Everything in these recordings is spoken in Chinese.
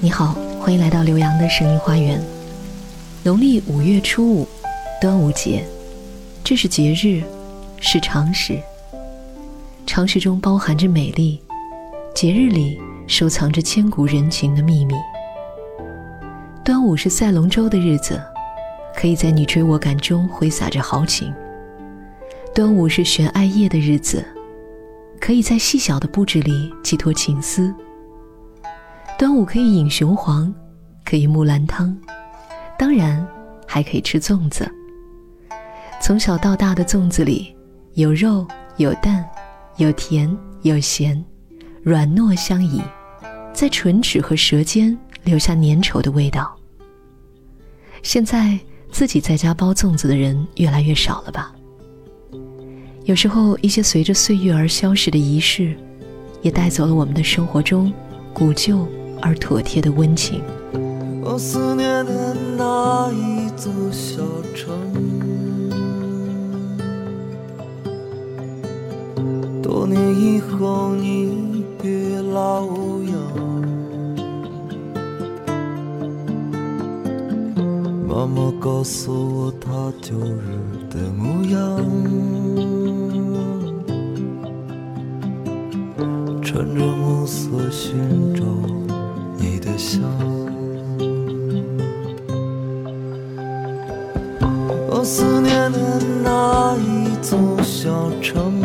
你好，欢迎来到刘洋的声音花园。农历五月初五，端午节，这是节日，是常识。常识中包含着美丽，节日里收藏着千古人情的秘密。端午是赛龙舟的日子，可以在你追我赶中挥洒着豪情。端午是悬艾叶的日子，可以在细小的布置里寄托情思。端午可以饮雄黄，可以木兰汤，当然还可以吃粽子。从小到大的粽子里有肉有蛋，有甜有咸，软糯相宜，在唇齿和舌尖留下粘稠的味道。现在自己在家包粽子的人越来越少了吧？有时候一些随着岁月而消逝的仪式，也带走了我们的生活中古旧。而妥帖的温情。我思念的那一座小城，多年以后你别老样。妈妈告诉我她旧日的模样，穿着暮色寻找。想，我思念的那一座小城，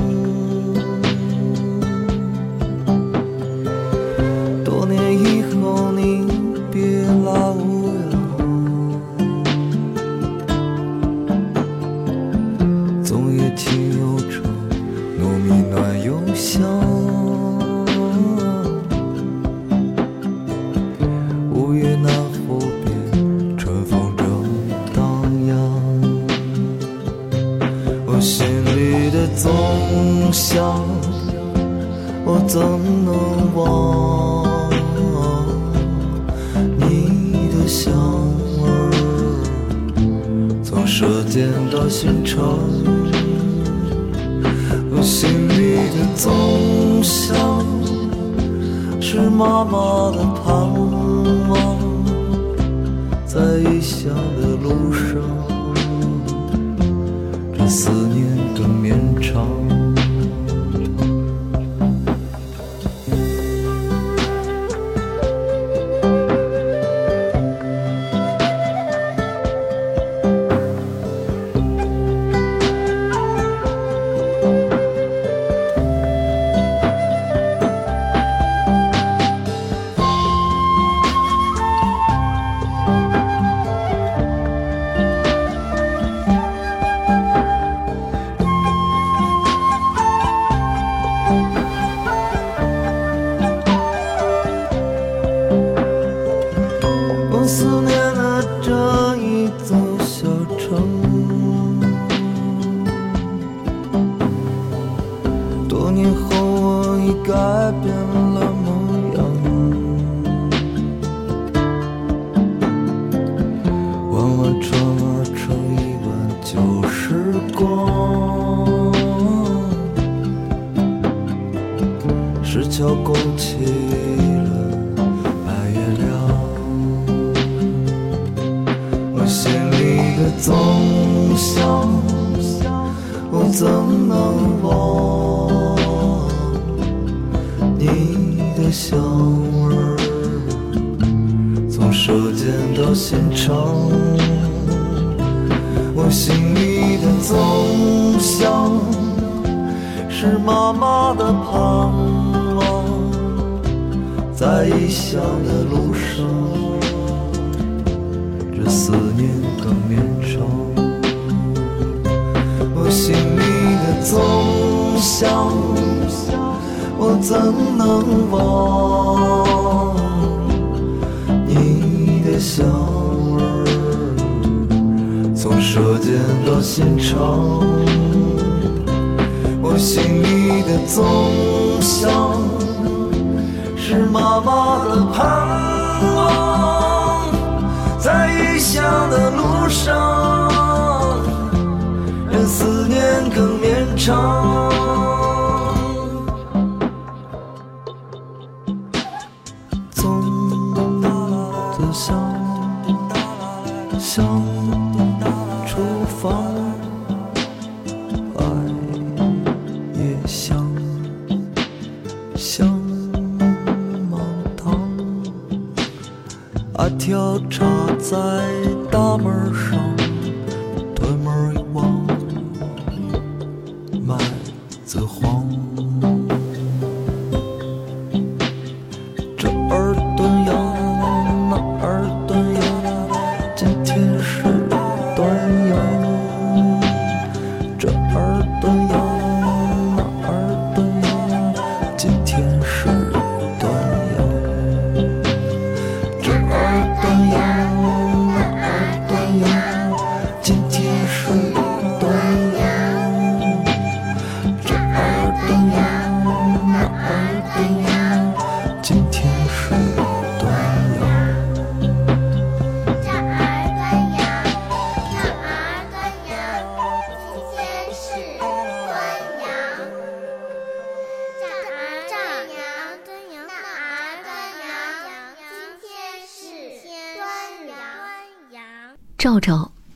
见到心肠，我心里的总想是妈妈的盼望，在异乡的路上，这思念更绵长。你的香味儿？从舌尖到心肠，我心里的粽香是妈妈的盼望。在异乡的路上，这思念更绵长。我心里的粽香，我怎能忘你的香味？从舌尖到心肠，我心里的粽香。是妈妈的盼望，在异乡的路上，任思念更绵长。要插在大门上，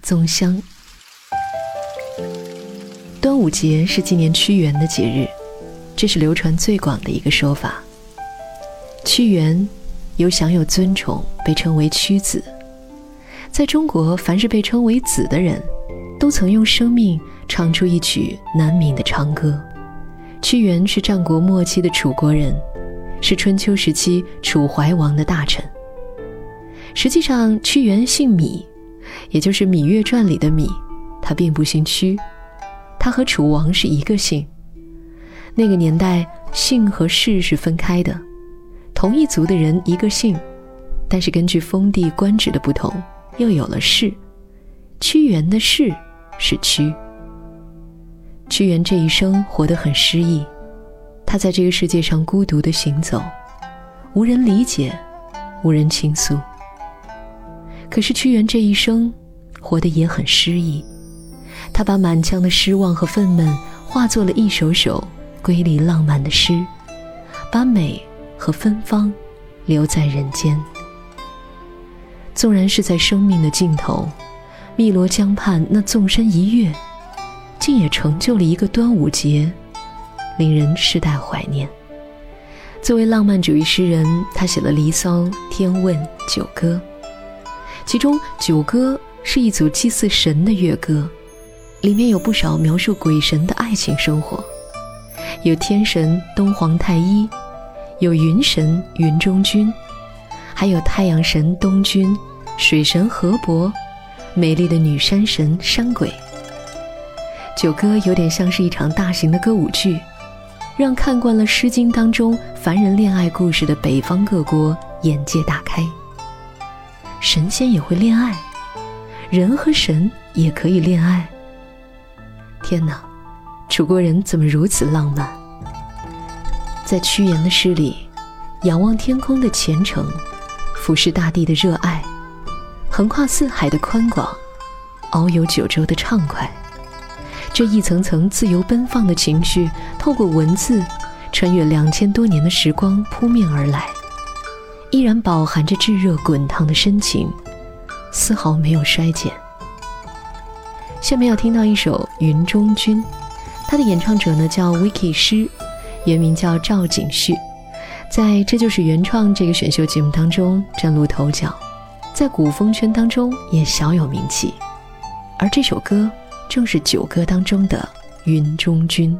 粽香。端午节是纪念屈原的节日，这是流传最广的一个说法。屈原有享有尊崇，被称为屈子。在中国，凡是被称为子的人，都曾用生命唱出一曲难泯的长歌。屈原是战国末期的楚国人，是春秋时期楚怀王的大臣。实际上，屈原姓芈，也就是《芈月传》里的芈，他并不姓屈，他和楚王是一个姓。那个年代，姓和氏是分开的，同一族的人一个姓，但是根据封地官职的不同，又有了氏。屈原的氏是屈。屈原这一生活得很诗意，他在这个世界上孤独地行走，无人理解，无人倾诉。可是屈原这一生活得也很诗意，他把满腔的失望和愤懑化作了一首首瑰丽浪漫的诗，把美和芬芳留在人间。纵然是在生命的尽头，汨罗江畔那纵身一跃，竟也成就了一个端午节，令人世代怀念。作为浪漫主义诗人，他写了《离骚》《天问》《九歌》。其中《九歌》是一组祭祀神的乐歌，里面有不少描述鬼神的爱情生活，有天神东皇太一，有云神云中君，还有太阳神东君、水神河伯、美丽的女山神山鬼。《九歌》有点像是一场大型的歌舞剧，让看惯了《诗经》当中凡人恋爱故事的北方各国眼界大开。神仙也会恋爱，人和神也可以恋爱。天哪，楚国人怎么如此浪漫？在屈原的诗里，仰望天空的虔诚，俯视大地的热爱，横跨四海的宽广，遨游九州的畅快，这一层层自由奔放的情绪，透过文字，穿越两千多年的时光扑面而来。依然饱含着炙热滚烫的深情，丝毫没有衰减。下面要听到一首《云中君》，它的演唱者呢叫 Vicky 诗，原名叫赵景旭，在这就是原创这个选秀节目当中崭露头角，在古风圈当中也小有名气。而这首歌正是九歌当中的《云中君》。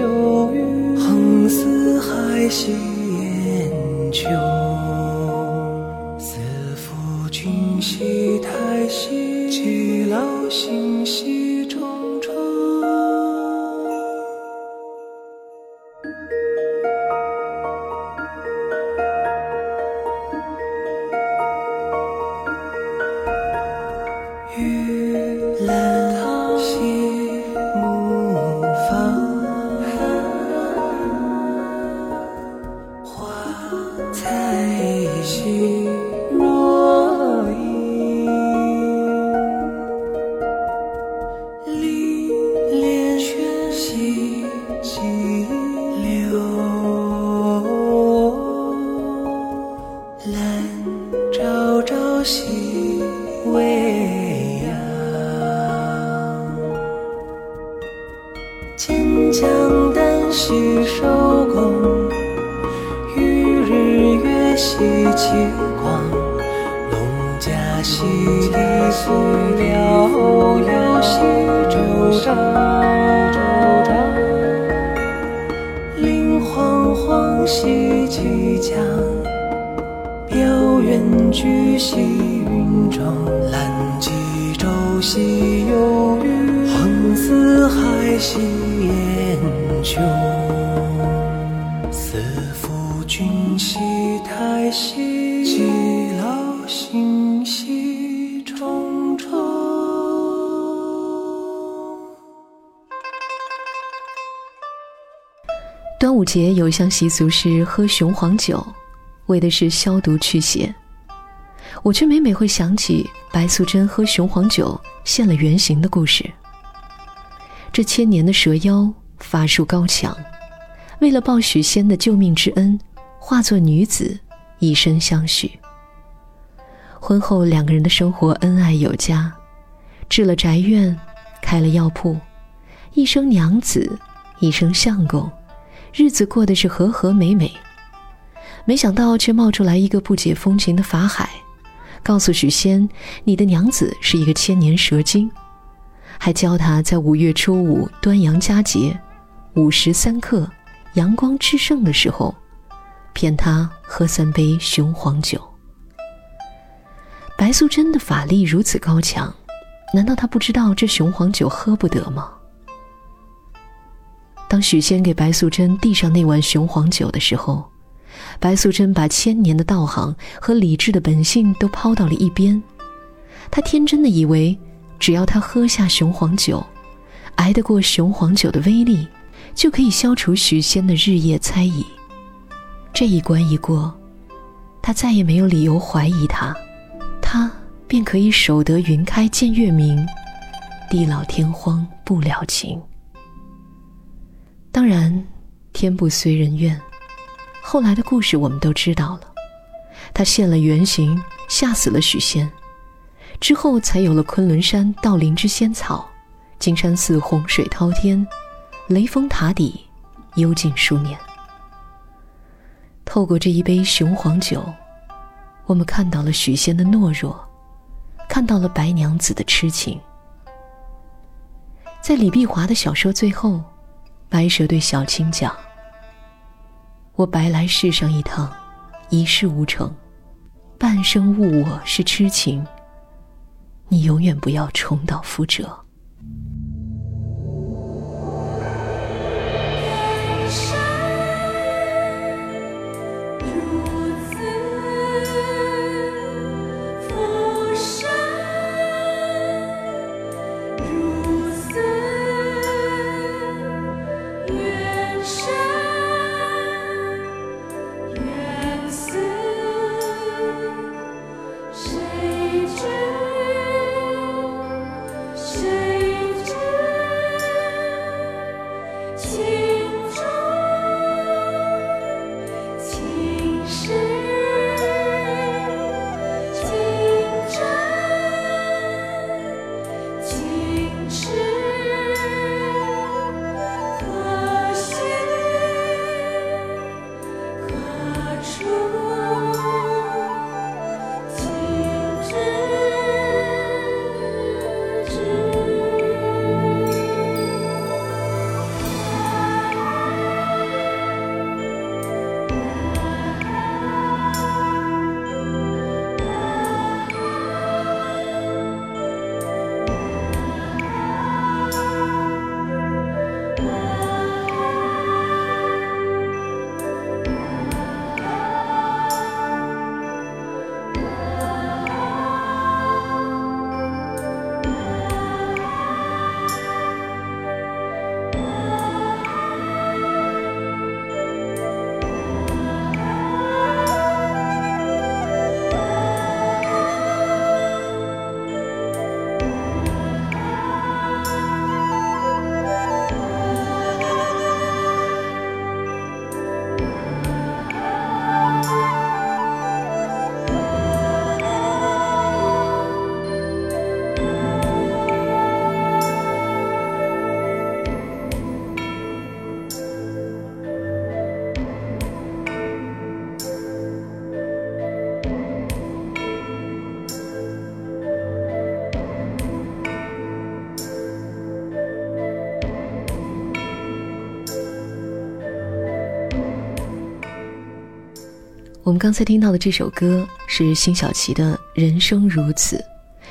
横四海兮烟穹。四夫君兮太息，极劳心兮息，其劳心兮重重。端午节有一项习俗是喝雄黄酒，为的是消毒驱邪。我却每每会想起白素贞喝雄黄酒现了原形的故事。这千年的蛇妖法术高强，为了报许仙的救命之恩，化作女子，以身相许。婚后两个人的生活恩爱有加，置了宅院，开了药铺，一生娘子，一生相公，日子过得是和和美美。没想到却冒出来一个不解风情的法海，告诉许仙，你的娘子是一个千年蛇精，还教他在五月初五端阳佳节，午时三刻，阳光炽盛的时候，骗他喝三杯雄黄酒。白素贞的法力如此高强，难道她不知道这雄黄酒喝不得吗？当许仙给白素贞递上那碗雄黄酒的时候，白素贞把千年的道行和理智的本性都抛到了一边。她天真的以为，只要她喝下雄黄酒，挨得过雄黄酒的威力，就可以消除许仙的日夜猜疑。这一关一过，他再也没有理由怀疑他，他便可以守得云开见月明，地老天荒不了情。当然，天不遂人愿。后来的故事我们都知道了，他现了原形，吓死了许仙，之后才有了昆仑山道林之仙草，金山寺洪水滔天，雷峰塔底幽静数年。透过这一杯雄黄酒，我们看到了许仙的懦弱，看到了白娘子的痴情。在李碧华的小说最后，白蛇对小青讲。我白来世上一趟，一事无成，半生误我是痴情。你永远不要重蹈覆辙。我们刚才听到的这首歌是辛晓琪的《人生如此》，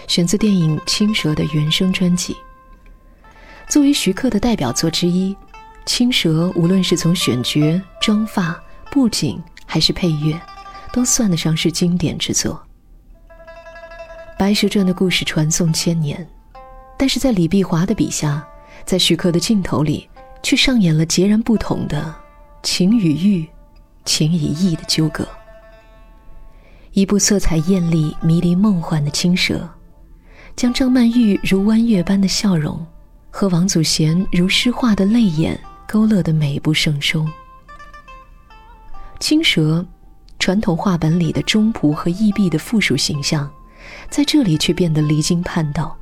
选自电影《青蛇》的原声专辑。作为徐克的代表作之一，《青蛇》无论是从选角、妆发、布景还是配乐，都算得上是经典之作。《白蛇传》的故事传颂千年，但是在李碧华的笔下，在徐克的镜头里，却上演了截然不同的情与欲、情与义的纠葛。一部色彩艳丽、迷离梦幻的《青蛇》，将张曼玉如弯月般的笑容。和王祖贤如诗画的泪眼勾勒得美不胜收。青蛇，传统画本里的忠仆和义婢的附属形象，在这里却变得离经叛道。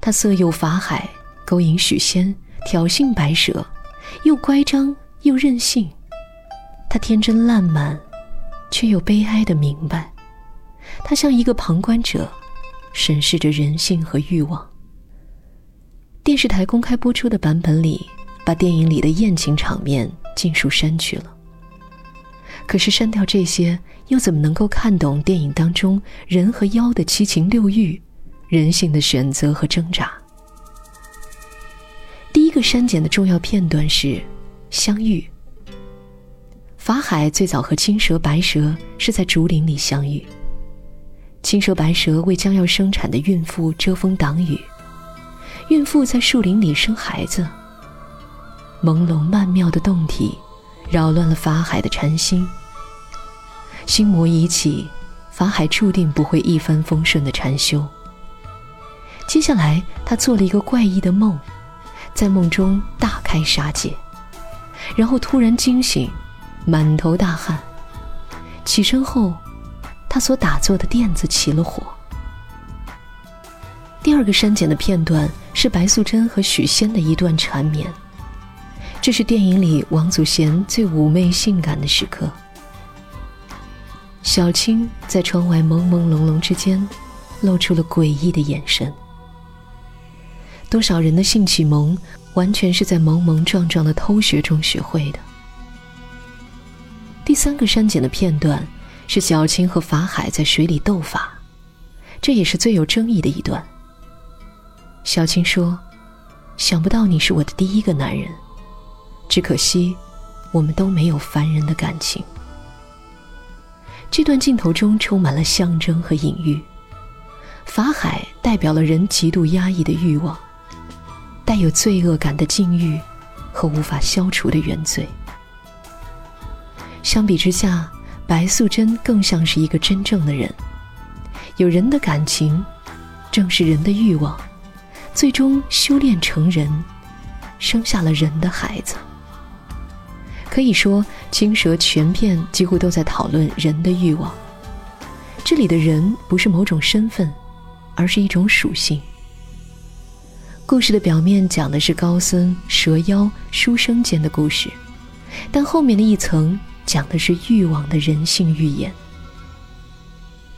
他色诱法海，勾引许仙，挑衅白蛇，又乖张又任性。他天真烂漫，却又悲哀的明白。他像一个旁观者，审视着人性和欲望。电视台公开播出的版本里，把电影里的艳情场面尽数删去了。可是删掉这些，又怎么能够看懂电影当中人和妖的七情六欲、人性的选择和挣扎？第一个删减的重要片段是相遇。法海最早和青蛇、白蛇是在竹林里相遇。青蛇、白蛇为将要生产的孕妇遮风挡雨。孕妇在树林里生孩子，朦胧曼妙的动体，扰乱了法海的禅心。心魔一起，法海注定不会一帆风顺的禅修。接下来，他做了一个怪异的梦，在梦中大开杀戒，然后突然惊醒，满头大汗。起身后，他所打坐的垫子起了火。第二个删减的片段是白素贞和许仙的一段缠绵，这是电影里王祖贤最妩媚性感的时刻。小青在窗外朦朦胧胧之间，露出了诡异的眼神。多少人的性启蒙，完全是在莽莽撞撞的偷学中学会的。第三个删减的片段是小青和法海在水里斗法，这也是最有争议的一段。小青说：“想不到你是我的第一个男人，只可惜，我们都没有凡人的感情。”这段镜头中充满了象征和隐喻。法海代表了人极度压抑的欲望，带有罪恶感的禁欲和无法消除的原罪。相比之下，白素贞更像是一个真正的人，有人的感情，正是人的欲望。最终修炼成人，生下了人的孩子。可以说，《青蛇》全片几乎都在讨论人的欲望。这里的人不是某种身份，而是一种属性。故事的表面讲的是高僧、蛇妖、书生间的故事，但后面的一层讲的是欲望的人性预言。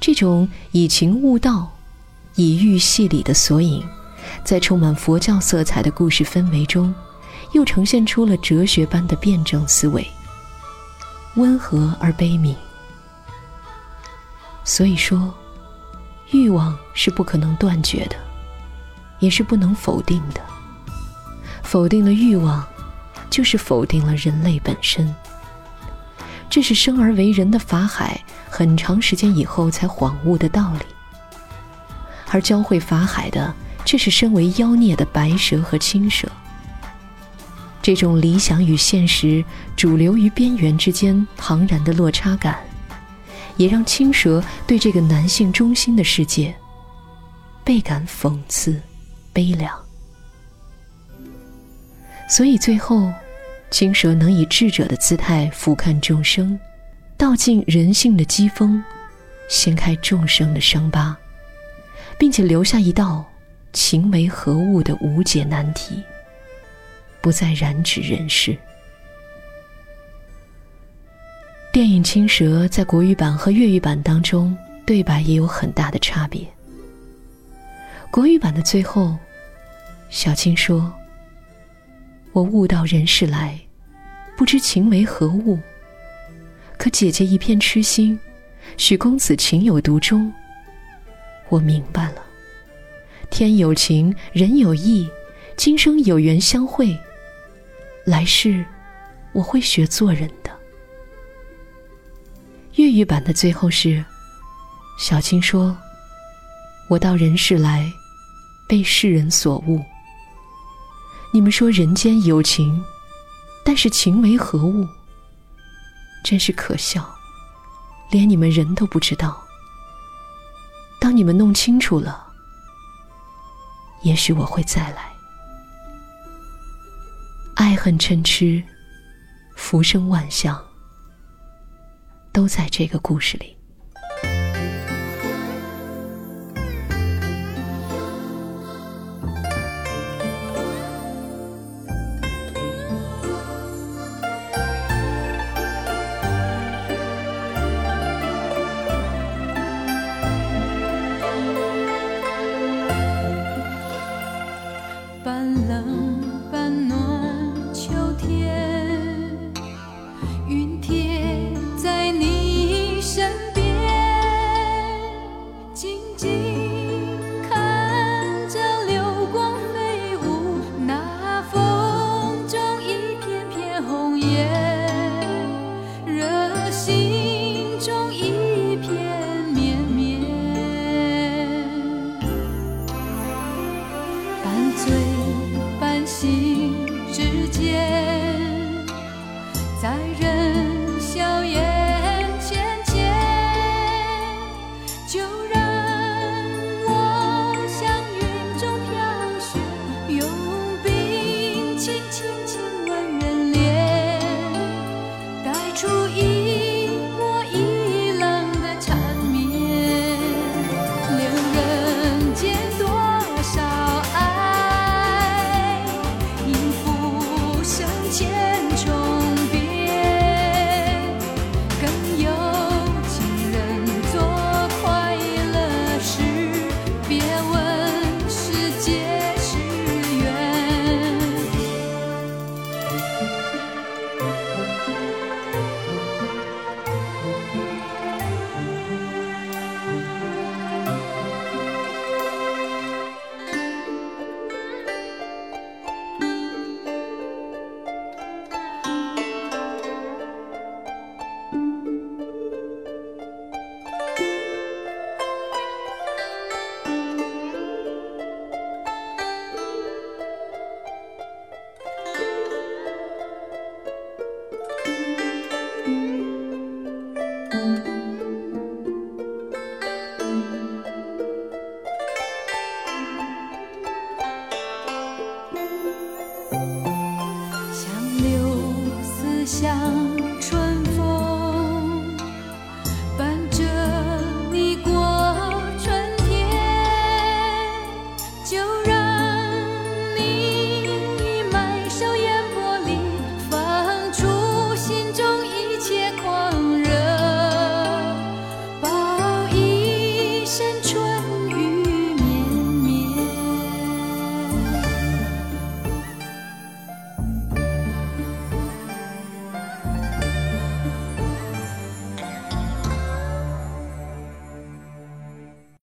这种以情悟道、以欲戏理的索引。在充满佛教色彩的故事氛围中，又呈现出了哲学般的辩证思维，温和而悲悯。所以说，欲望是不可能断绝的，也是不能否定的。否定了欲望，就是否定了人类本身。这是生而为人的法海很长时间以后才恍悟的道理，而教会法海的。却是身为妖孽的白蛇和青蛇。这种理想与现实、主流与边缘之间庞然的落差感，也让青蛇对这个男性中心的世界倍感讽刺、悲凉。所以最后，青蛇能以智者的姿态俯瞰众生，道尽人性的疾风，掀开众生的伤疤，并且留下一道。情为何物的无解难题，不再染指人世。电影《青蛇》在国语版和粤语版当中对白也有很大的差别。国语版的最后，小青说：“我悟到人世来，不知情为何物，可姐姐一片痴心，许公子情有独钟。我明白了，天有情，人有意，今生有缘相会，来世我会学做人的。粤语版的最后是，小青说：“我到人世来，被世人所误。你们说人间有情，但是情为何物？真是可笑，连你们人都不知道。当你们弄清楚了，也许我会再来。爱恨嗔痴，浮生万象。”都在这个故事里。片